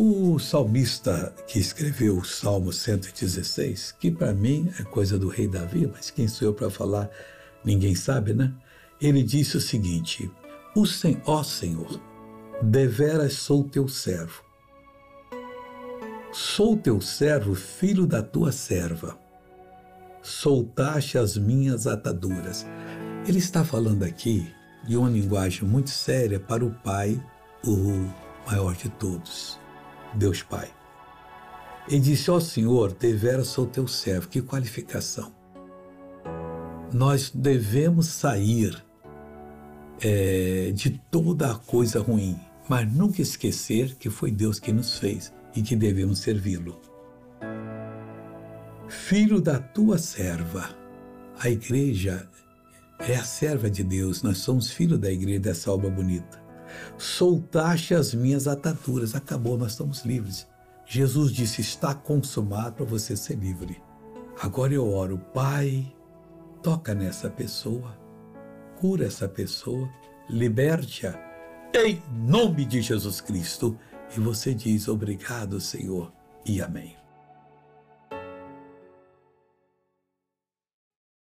O salmista que escreveu o Salmo 116, que para mim é coisa do rei Davi, mas quem sou eu para falar, ninguém sabe, né? Ele disse o seguinte: o sen Ó Senhor, deveras sou teu servo. Sou teu servo, filho da tua serva. Soltaste as minhas ataduras. Ele está falando aqui de uma linguagem muito séria para o Pai, o maior de todos. Deus Pai. E disse: Ó oh, Senhor, deveras sou teu servo. Que qualificação! Nós devemos sair é, de toda a coisa ruim, mas nunca esquecer que foi Deus que nos fez e que devemos servi-lo. Filho da tua serva, a igreja é a serva de Deus, nós somos filhos da igreja dessa obra bonita. Soltaste as minhas ataduras, acabou, nós estamos livres. Jesus disse: está consumado para você ser livre. Agora eu oro, Pai, toca nessa pessoa, cura essa pessoa, liberte-a, em nome de Jesus Cristo. E você diz: Obrigado, Senhor, e amém.